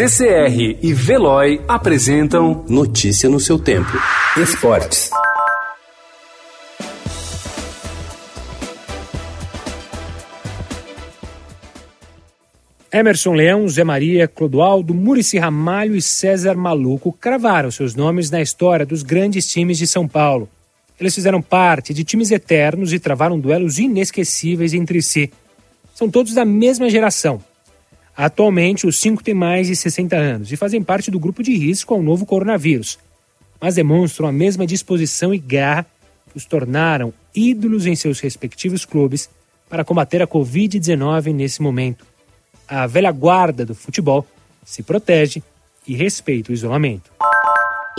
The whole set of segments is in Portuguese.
CCR e Veloy apresentam Notícia no seu tempo. Esportes. Emerson Leão, Zé Maria, Clodoaldo, Murici Ramalho e César Maluco cravaram seus nomes na história dos grandes times de São Paulo. Eles fizeram parte de times eternos e travaram duelos inesquecíveis entre si. São todos da mesma geração. Atualmente, os cinco têm mais de 60 anos e fazem parte do grupo de risco ao novo coronavírus, mas demonstram a mesma disposição e garra que os tornaram ídolos em seus respectivos clubes para combater a Covid-19 nesse momento a velha guarda do futebol se protege e respeita o isolamento.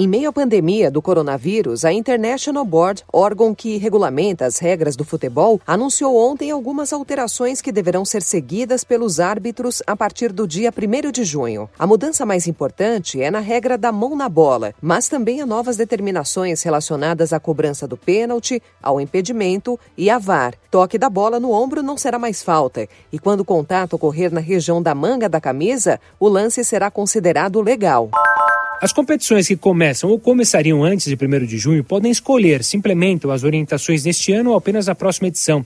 Em meio à pandemia do coronavírus, a International Board, órgão que regulamenta as regras do futebol, anunciou ontem algumas alterações que deverão ser seguidas pelos árbitros a partir do dia 1 de junho. A mudança mais importante é na regra da mão na bola, mas também há novas determinações relacionadas à cobrança do pênalti, ao impedimento e à VAR. Toque da bola no ombro não será mais falta, e quando o contato ocorrer na região da manga da camisa, o lance será considerado legal. As competições que começam ou começariam antes de 1 de junho podem escolher se implementam as orientações neste ano ou apenas na próxima edição.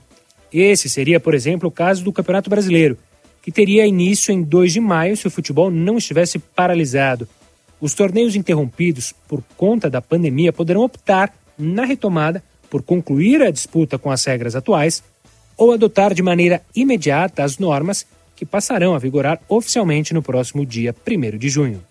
Esse seria, por exemplo, o caso do Campeonato Brasileiro, que teria início em 2 de maio se o futebol não estivesse paralisado. Os torneios interrompidos por conta da pandemia poderão optar, na retomada, por concluir a disputa com as regras atuais ou adotar de maneira imediata as normas que passarão a vigorar oficialmente no próximo dia 1 de junho.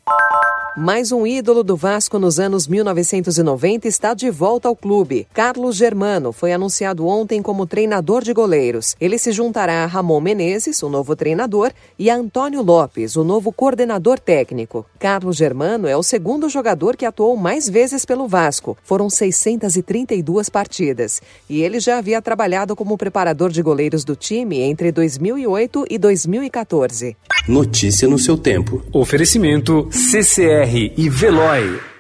Mais um ídolo do Vasco nos anos 1990 está de volta ao clube. Carlos Germano foi anunciado ontem como treinador de goleiros. Ele se juntará a Ramon Menezes, o novo treinador, e a Antônio Lopes, o novo coordenador técnico. Carlos Germano é o segundo jogador que atuou mais vezes pelo Vasco. Foram 632 partidas. E ele já havia trabalhado como preparador de goleiros do time entre 2008 e 2014. Notícia no seu tempo. Oferecimento CCR e Veloy.